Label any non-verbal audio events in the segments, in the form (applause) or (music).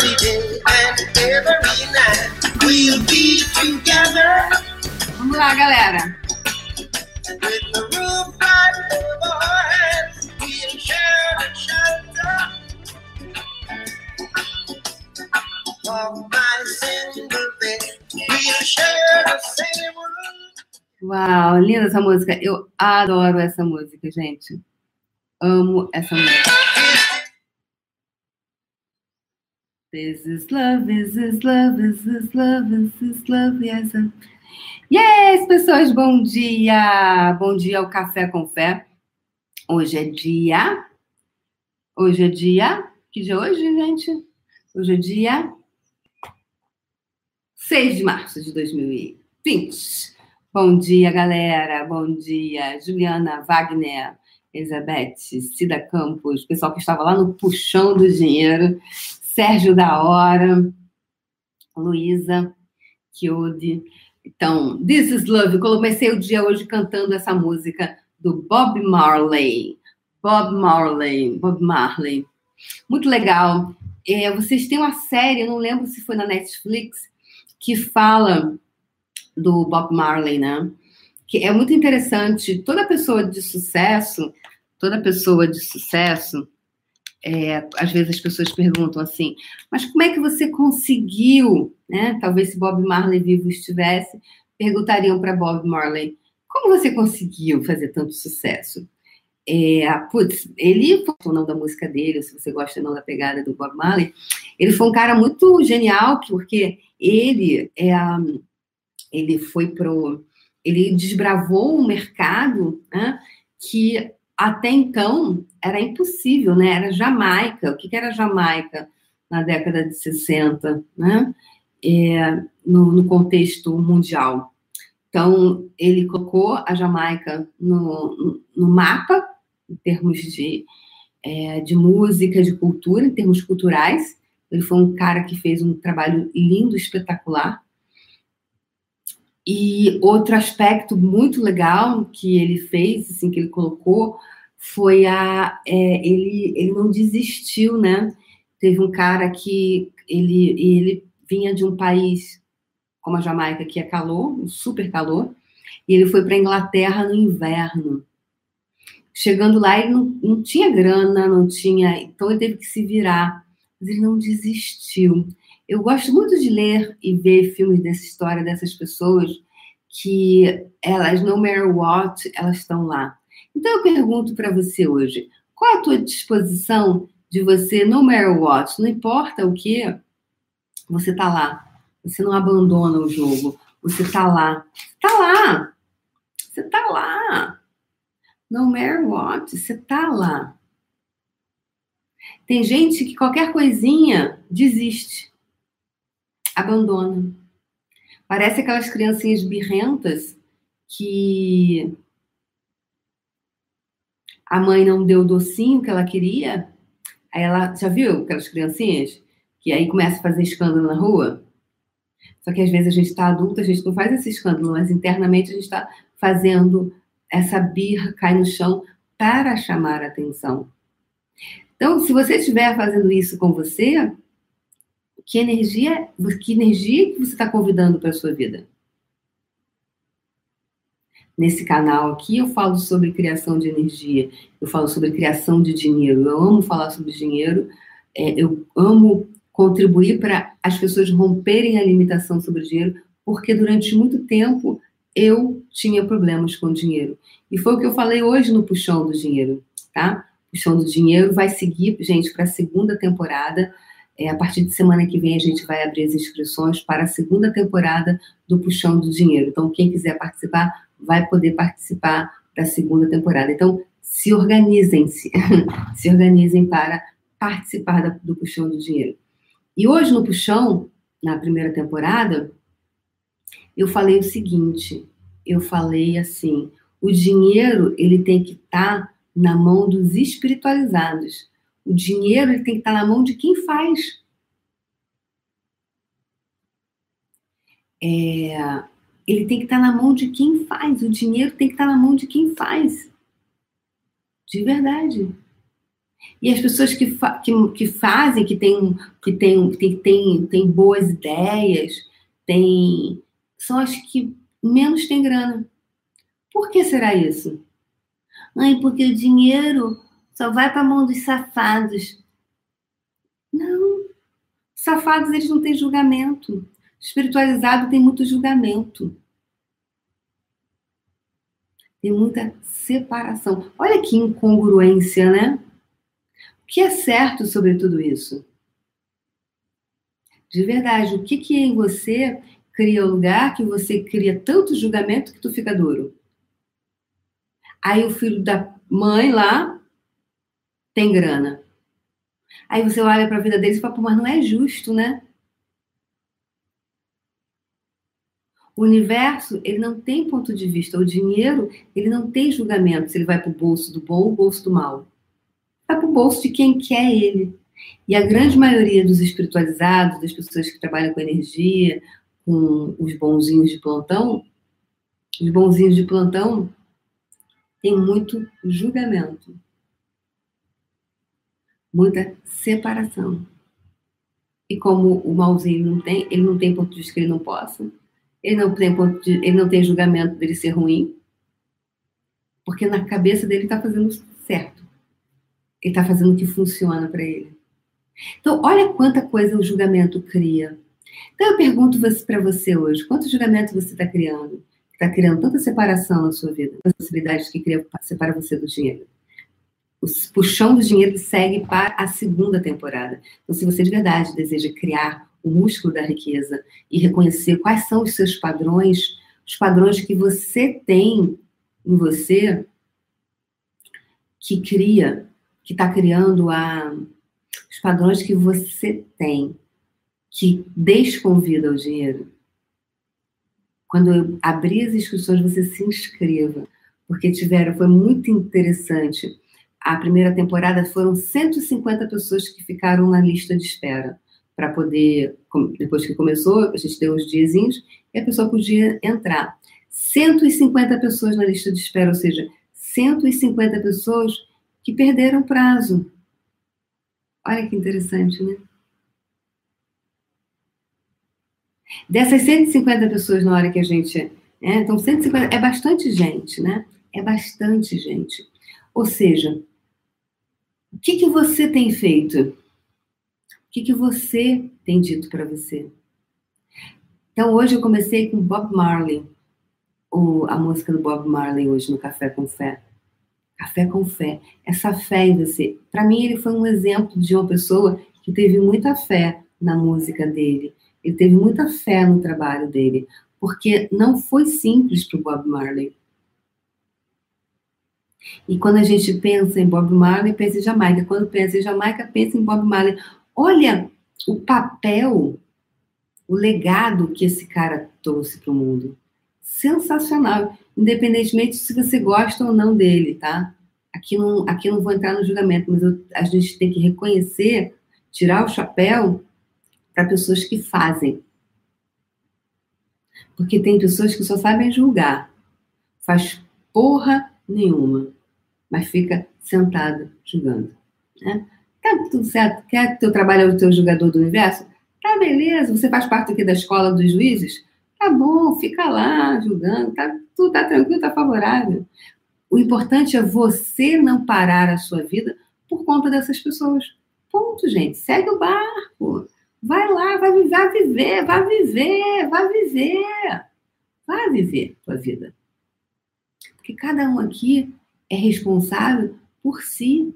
every day and every night. We'll be together. Vamos lá, galera. With the roof right over our heads, we'll share the shelter single bed. We'll share the same room. Uau, linda essa música. Eu adoro essa música, gente. Amo essa música. This is love, this is love, this is love, this is love, yes. Yes, pessoas, bom dia! Bom dia ao Café com Fé. Hoje é dia. Hoje é dia. Que dia é hoje, gente? Hoje é dia 6 de março de 2020. Bom dia, galera. Bom dia, Juliana Wagner, Elizabeth, Cida Campos, pessoal que estava lá no Puxão do Dinheiro, Sérgio da Hora, Luísa, Kiode. Então, This is Love. Eu comecei o dia hoje cantando essa música do Bob Marley. Bob Marley, Bob Marley. Muito legal. É, vocês têm uma série, não lembro se foi na Netflix, que fala do Bob Marley, né? Que é muito interessante. Toda pessoa de sucesso, toda pessoa de sucesso, é, às vezes as pessoas perguntam assim, mas como é que você conseguiu, né? Talvez se Bob Marley vivo estivesse, perguntariam para Bob Marley, como você conseguiu fazer tanto sucesso? É, putz, ele, ou não da música dele, se você gosta ou não da pegada do Bob Marley, ele foi um cara muito genial, porque ele é, ele foi pro, ele desbravou um mercado né, que até então era impossível, né? Era Jamaica. O que, era Jamaica na década de 60, né? É, no, no, contexto mundial. Então, ele colocou a Jamaica no, no mapa, em termos de, é, de música, de cultura, em termos culturais. Ele foi um cara que fez um trabalho lindo, espetacular. E outro aspecto muito legal que ele fez, assim, que ele colocou, foi a é, ele ele não desistiu, né? Teve um cara que ele ele vinha de um país como a Jamaica que é calor, super calor, e ele foi para a Inglaterra no inverno. Chegando lá, ele não, não tinha grana, não tinha, então ele teve que se virar, mas ele não desistiu. Eu gosto muito de ler e ver filmes dessa história dessas pessoas que elas, no matter what, elas estão lá. Então eu pergunto para você hoje, qual a tua disposição de você, no matter what, não importa o que, você tá lá. Você não abandona o jogo. Você tá lá. Tá lá. Você tá lá. No matter what, você tá lá. Tem gente que qualquer coisinha desiste. Abandona. Parece aquelas criancinhas birrentas que a mãe não deu o docinho que ela queria, aí ela, já viu aquelas criancinhas? Que aí começa a fazer escândalo na rua? Só que às vezes a gente está adulta, a gente não faz esse escândalo, mas internamente a gente está fazendo essa birra cair no chão para chamar a atenção. Então, se você estiver fazendo isso com você, que energia, que energia que você está convidando para a sua vida? nesse canal aqui eu falo sobre criação de energia, eu falo sobre criação de dinheiro. Eu amo falar sobre dinheiro, é, eu amo contribuir para as pessoas romperem a limitação sobre dinheiro, porque durante muito tempo eu tinha problemas com dinheiro. E foi o que eu falei hoje no Puxão do Dinheiro, tá? Puxão do Dinheiro vai seguir, gente, para a segunda temporada. É, a partir de semana que vem a gente vai abrir as inscrições para a segunda temporada do Puxão do Dinheiro. Então, quem quiser participar, vai poder participar da segunda temporada. Então, se organizem-se, (laughs) se organizem para participar do Puxão do Dinheiro. E hoje no Puxão, na primeira temporada, eu falei o seguinte, eu falei assim, o dinheiro ele tem que estar tá na mão dos espiritualizados. O dinheiro ele tem que estar na mão de quem faz. É, ele tem que estar na mão de quem faz. O dinheiro tem que estar na mão de quem faz. De verdade. E as pessoas que, fa que, que fazem, que têm que tem, que tem, tem boas ideias, tem, são as que menos têm grana. Por que será isso? Ai, porque o dinheiro só vai para a mão dos safados. Não. Safados, eles não têm julgamento. Espiritualizado tem muito julgamento. Tem muita separação. Olha que incongruência, né? O que é certo sobre tudo isso? De verdade, o que, que em você cria lugar que você cria tanto julgamento que tu fica duro? Aí o filho da mãe lá tem grana. Aí você olha para a vida deles e fala, mas não é justo, né? O universo, ele não tem ponto de vista. O dinheiro, ele não tem julgamento se ele vai para o bolso do bom ou bolso do mal. Vai para o bolso de quem quer ele. E a grande maioria dos espiritualizados, das pessoas que trabalham com energia, com os bonzinhos de plantão, os bonzinhos de plantão tem muito julgamento, muita separação. E como o malzinho não tem, ele não tem ponto de vista que ele não possa, ele não tem ponto de, ele não tem julgamento dele ser ruim, porque na cabeça dele está fazendo certo. Ele está fazendo o que funciona para ele. Então, olha quanta coisa o julgamento cria. Então, eu pergunto para você hoje: quanto julgamento você está criando? Está criando tanta separação na sua vida, as possibilidades que cria separa você do dinheiro. O puxão do dinheiro segue para a segunda temporada. Então, se você de verdade deseja criar o músculo da riqueza e reconhecer quais são os seus padrões, os padrões que você tem em você, que cria, que está criando a, os padrões que você tem, que desconvida o dinheiro. Quando eu abrir as inscrições, você se inscreva, porque tiveram, foi muito interessante. A primeira temporada foram 150 pessoas que ficaram na lista de espera para poder, depois que começou, a gente deu os diazinhos, e a pessoa podia entrar. 150 pessoas na lista de espera, ou seja, 150 pessoas que perderam prazo. Olha que interessante, né? Dessas 150 pessoas na hora que a gente. Né, então, 150 é bastante gente, né? É bastante gente. Ou seja, o que, que você tem feito? O que, que você tem dito para você? Então, hoje eu comecei com Bob Marley, o, a música do Bob Marley hoje no Café com Fé. Café com Fé. Essa fé em você. Para mim, ele foi um exemplo de uma pessoa que teve muita fé na música dele. Ele teve muita fé no trabalho dele. Porque não foi simples para o Bob Marley. E quando a gente pensa em Bob Marley, pensa em Jamaica. Quando pensa em Jamaica, pensa em Bob Marley. Olha o papel, o legado que esse cara trouxe para o mundo. Sensacional, independentemente se você gosta ou não dele, tá? Aqui não, aqui não vou entrar no julgamento, mas eu, a gente tem que reconhecer, tirar o chapéu para pessoas que fazem. Porque tem pessoas que só sabem julgar, faz porra nenhuma, mas fica sentado julgando. Né? Tá tudo certo? Quer que teu trabalho é o teu jogador do universo? Tá beleza, você faz parte aqui da escola dos juízes? Tá bom, fica lá julgando, tá, tudo tá tranquilo, tá favorável. O importante é você não parar a sua vida por conta dessas pessoas. Ponto, gente. Segue o barco. Vai lá, vai vai viver, vai viver, vai viver. Vai viver tua vida. Porque cada um aqui é responsável por si.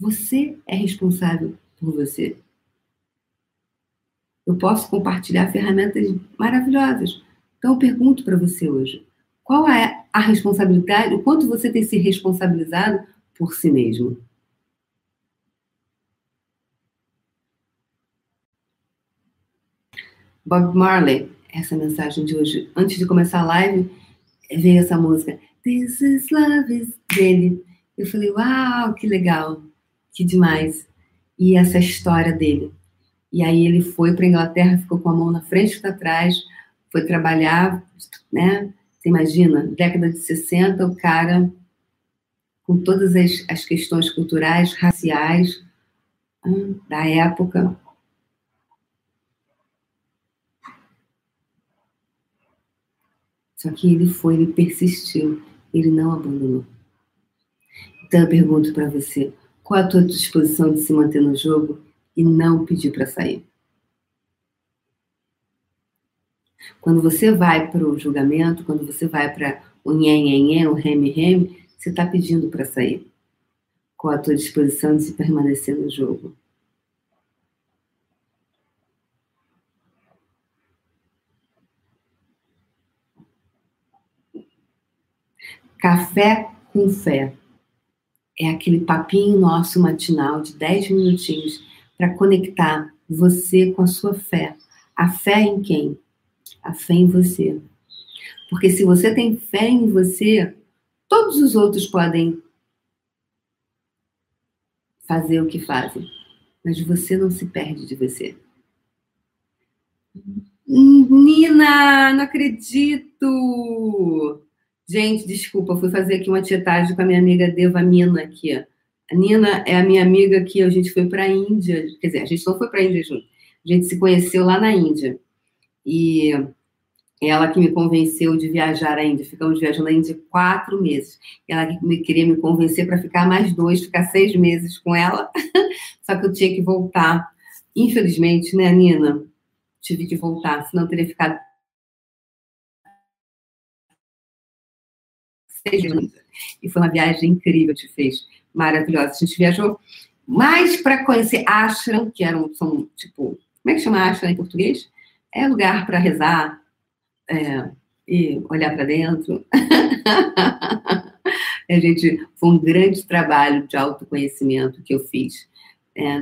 Você é responsável por você. Eu posso compartilhar ferramentas maravilhosas. Então, eu pergunto para você hoje: qual é a responsabilidade, o quanto você tem se responsabilizado por si mesmo? Bob Marley, essa mensagem de hoje, antes de começar a live, veio essa música, This is Love is dele. Eu falei, uau, que legal que demais. E essa história dele. E aí ele foi para Inglaterra, ficou com a mão na frente e atrás, foi trabalhar, né? Você imagina, década de 60, o cara com todas as, as questões culturais, raciais hum, da época. Só que ele foi, ele persistiu, ele não abandonou. Então eu pergunto para você, qual a tua disposição de se manter no jogo e não pedir para sair? Quando você vai para o julgamento, quando você vai para o nhen, o reme-reme, você está pedindo para sair. Qual a tua disposição de se permanecer no jogo? Café com fé. É aquele papinho nosso matinal de 10 minutinhos para conectar você com a sua fé. A fé em quem? A fé em você. Porque se você tem fé em você, todos os outros podem fazer o que fazem, mas você não se perde de você. Nina, não acredito! Gente, desculpa, fui fazer aqui uma tietagem com a minha amiga Deva Mina aqui. A Nina é a minha amiga que a gente foi para a Índia, quer dizer, a gente não foi para a Índia junto, a gente se conheceu lá na Índia. E ela que me convenceu de viajar à Índia. Ficamos viajando à Índia quatro meses. Ela que me, queria me convencer para ficar mais dois, ficar seis meses com ela. (laughs) Só que eu tinha que voltar. Infelizmente, né, Nina? Tive que voltar, senão eu teria ficado E foi uma viagem incrível que fez, maravilhosa. A gente viajou mais para conhecer ashram, que eram, são, tipo, como é que chama ashram em português? É lugar para rezar, é, e olhar para dentro. (laughs) a gente foi um grande trabalho de autoconhecimento que eu fiz. É,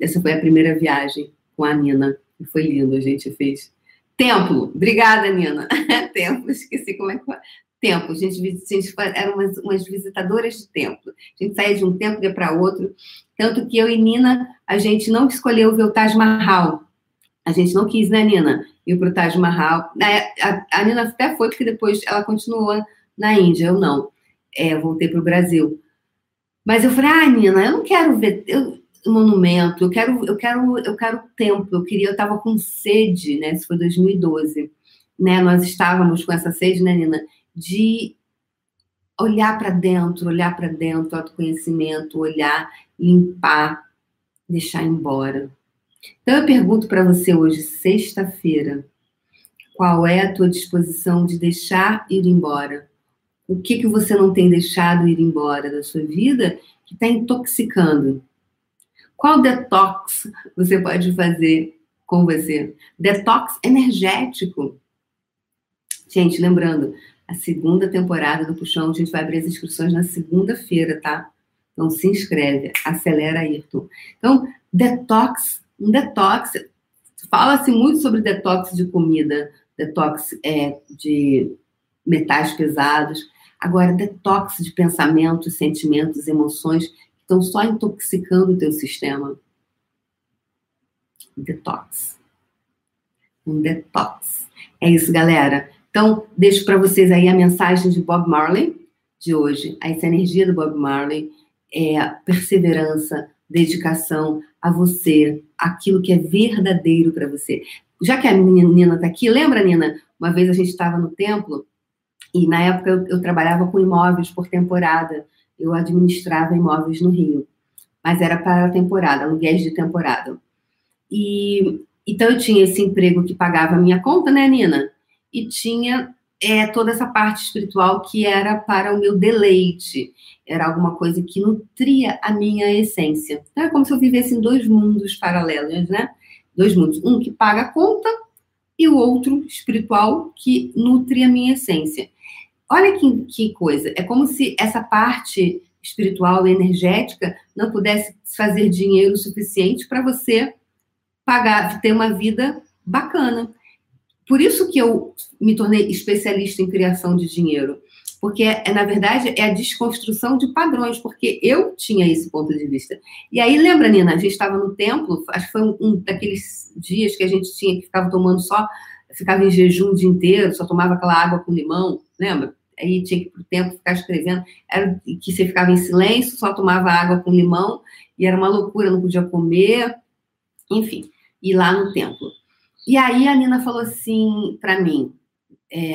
essa foi a primeira viagem com a Nina e foi lindo. A gente fez templo. Obrigada, Nina. (laughs) templo, esqueci como é que. Templo. A gente, a gente umas, umas visitadoras de templo. A gente saía de um templo e ia para outro. Tanto que eu e Nina, a gente não escolheu ver o Taj Mahal. A gente não quis, né, Nina? ir para o Taj Mahal. A, a, Nina até foi, porque depois ela continuou na Índia, eu não. É, voltei para o Brasil. Mas eu falei, ah, Nina, eu não quero ver eu, monumento, eu quero, eu quero, eu quero templo. Eu queria, eu estava com sede, né? Isso foi 2012. Né? Nós estávamos com essa sede, né, Nina? De olhar para dentro, olhar para dentro, autoconhecimento, olhar, limpar, deixar embora. Então eu pergunto para você hoje, sexta-feira, qual é a tua disposição de deixar ir embora? O que que você não tem deixado ir embora da sua vida que está intoxicando? Qual detox você pode fazer com você? Detox energético. Gente, lembrando, a segunda temporada do Puxão, a gente vai abrir as inscrições na segunda-feira, tá? Então se inscreve, acelera Ayrton. Então, detox um detox. Fala-se muito sobre detox de comida, detox é, de metais pesados. Agora, detox de pensamentos, sentimentos, emoções que estão só intoxicando o teu sistema. Detox. Um detox. É isso, galera. Então, deixo para vocês aí a mensagem de Bob Marley de hoje. Essa energia do Bob Marley é perseverança, dedicação a você, aquilo que é verdadeiro para você. Já que a Nina está aqui, lembra, Nina? Uma vez a gente estava no templo e na época eu, eu, trabalhava com imóveis por temporada. Eu administrava imóveis no Rio, mas era para a temporada, aluguéis de temporada. E então eu tinha esse emprego que pagava a minha conta, né, Nina? E tinha é, toda essa parte espiritual que era para o meu deleite, era alguma coisa que nutria a minha essência. Então, é como se eu vivesse em dois mundos paralelos, né? Dois mundos, um que paga a conta e o outro espiritual que nutre a minha essência. Olha que, que coisa, é como se essa parte espiritual e energética não pudesse fazer dinheiro suficiente para você pagar, ter uma vida bacana. Por isso que eu me tornei especialista em criação de dinheiro, porque é, na verdade é a desconstrução de padrões, porque eu tinha esse ponto de vista. E aí lembra, Nina, a gente estava no templo, acho que foi um, um, daqueles dias que a gente tinha que ficava tomando só, ficava em jejum o dia inteiro, só tomava aquela água com limão, lembra? aí tinha que ir pro tempo ficar escrevendo, era que você ficava em silêncio, só tomava água com limão, e era uma loucura, não podia comer, enfim, ir lá no templo. E aí a Nina falou assim para mim, é,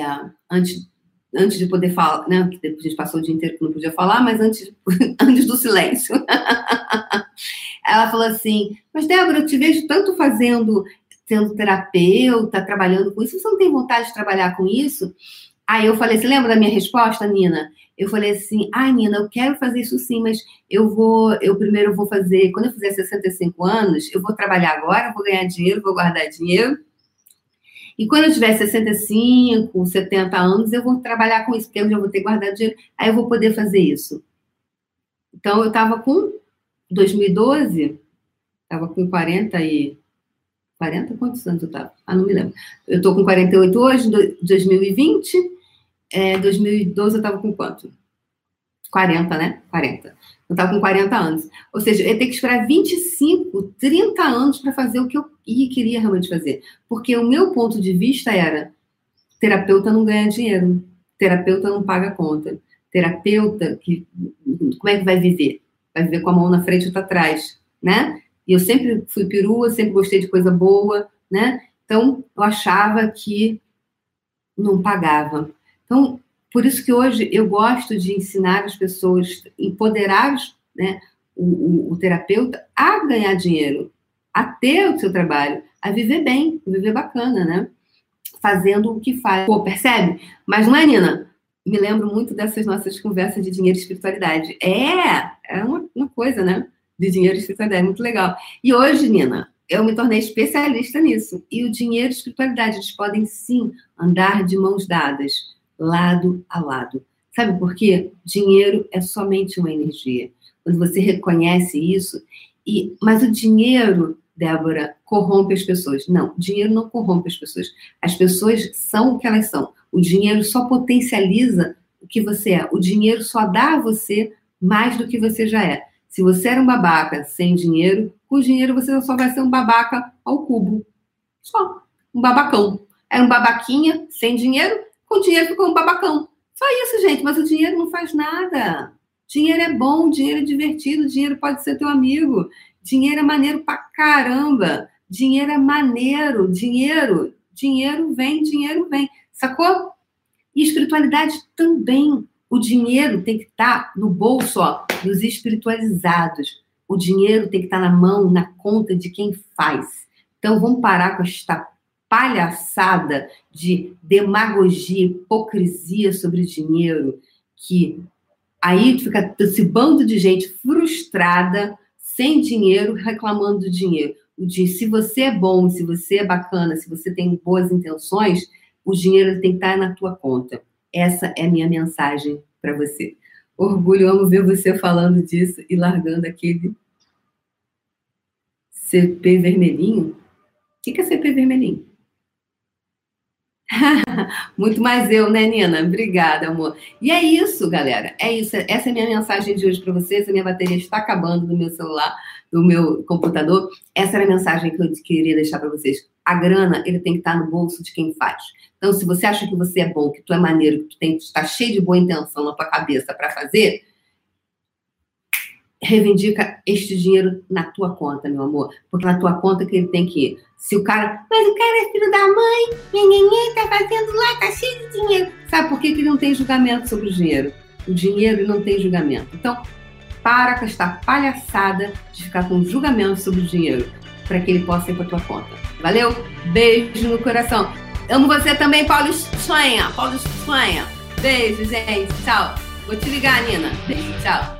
antes, antes de poder falar, né? Que depois a gente passou o dia inteiro que não podia falar, mas antes, (laughs) antes do silêncio. (laughs) Ela falou assim: Mas Débora, eu te vejo tanto fazendo, sendo terapeuta, trabalhando com isso, você não tem vontade de trabalhar com isso? Aí eu falei, você lembra da minha resposta, Nina? Eu falei assim, ai, Nina, eu quero fazer isso sim, mas eu vou, eu primeiro vou fazer, quando eu fizer 65 anos, eu vou trabalhar agora, vou ganhar dinheiro, vou guardar dinheiro. E quando eu tiver 65, 70 anos, eu vou trabalhar com isso, porque eu já vou ter guardado dinheiro, aí eu vou poder fazer isso. Então, eu estava com 2012, estava com 40 e 40? Quantos anos eu estava? Ah, não me lembro. Eu estou com 48 hoje, 2020. É, 2012 eu estava com quanto? 40, né? 40. Eu estava com 40 anos. Ou seja, eu ia ter que esperar 25, 30 anos para fazer o que eu queria realmente fazer. Porque o meu ponto de vista era: terapeuta não ganha dinheiro, terapeuta não paga conta, terapeuta, que, como é que vai viver? Vai viver com a mão na frente e outra atrás, né? E eu sempre fui perua, sempre gostei de coisa boa, né? Então, eu achava que não pagava. Então, por isso que hoje eu gosto de ensinar as pessoas, empoderar né, o, o, o terapeuta a ganhar dinheiro, a ter o seu trabalho, a viver bem, viver bacana, né? Fazendo o que faz. Pô, percebe? Mas não é, Nina? Me lembro muito dessas nossas conversas de dinheiro e espiritualidade. É, é uma, uma coisa, né? de dinheiro e espiritualidade, muito legal. E hoje, Nina, eu me tornei especialista nisso. E o dinheiro e espiritualidade, eles podem sim andar de mãos dadas, lado a lado. Sabe por quê? Dinheiro é somente uma energia. Quando você reconhece isso, e mas o dinheiro, Débora, corrompe as pessoas. Não, dinheiro não corrompe as pessoas. As pessoas são o que elas são. O dinheiro só potencializa o que você é. O dinheiro só dá a você mais do que você já é. Se você era um babaca sem dinheiro, com dinheiro você só vai ser um babaca ao cubo. Só. Um babacão. Era um babaquinha sem dinheiro, com dinheiro ficou um babacão. Só isso, gente. Mas o dinheiro não faz nada. Dinheiro é bom, dinheiro é divertido, dinheiro pode ser teu amigo. Dinheiro é maneiro pra caramba. Dinheiro é maneiro. Dinheiro, dinheiro vem, dinheiro vem. Sacou? E espiritualidade também. O dinheiro tem que estar no bolso ó, dos espiritualizados. O dinheiro tem que estar na mão, na conta de quem faz. Então vamos parar com esta palhaçada de demagogia, hipocrisia sobre dinheiro, que aí fica esse bando de gente frustrada, sem dinheiro, reclamando do dinheiro. O de, se você é bom, se você é bacana, se você tem boas intenções, o dinheiro tem que estar na tua conta. Essa é a minha mensagem para você. Orgulho, amo ver você falando disso e largando aquele CP vermelhinho. O que é CP vermelhinho? (laughs) Muito mais eu, né, Nina? Obrigada, amor. E é isso, galera. É isso. Essa é a minha mensagem de hoje para vocês. A minha bateria está acabando no meu celular, no meu computador. Essa era a mensagem que eu queria deixar para vocês. A grana, ele tem que estar no bolso de quem faz. Então, se você acha que você é bom, que tu é maneiro, que tu tem, está cheio de boa intenção na tua cabeça para fazer, reivindica este dinheiro na tua conta, meu amor. Porque na tua conta que ele tem que ir. Se o cara, mas o cara é filho da mãe, ninguém tá fazendo lá, tá cheio de dinheiro. Sabe por que, que ele não tem julgamento sobre o dinheiro? O dinheiro não tem julgamento. Então, para com esta palhaçada de ficar com julgamento sobre o dinheiro, para que ele possa ir para tua conta. Valeu? Beijo no coração. Amo você também, Paulo Sonha. Paulo Sonha. Beijo, gente. Tchau. Vou te ligar, Nina. Beijo, tchau.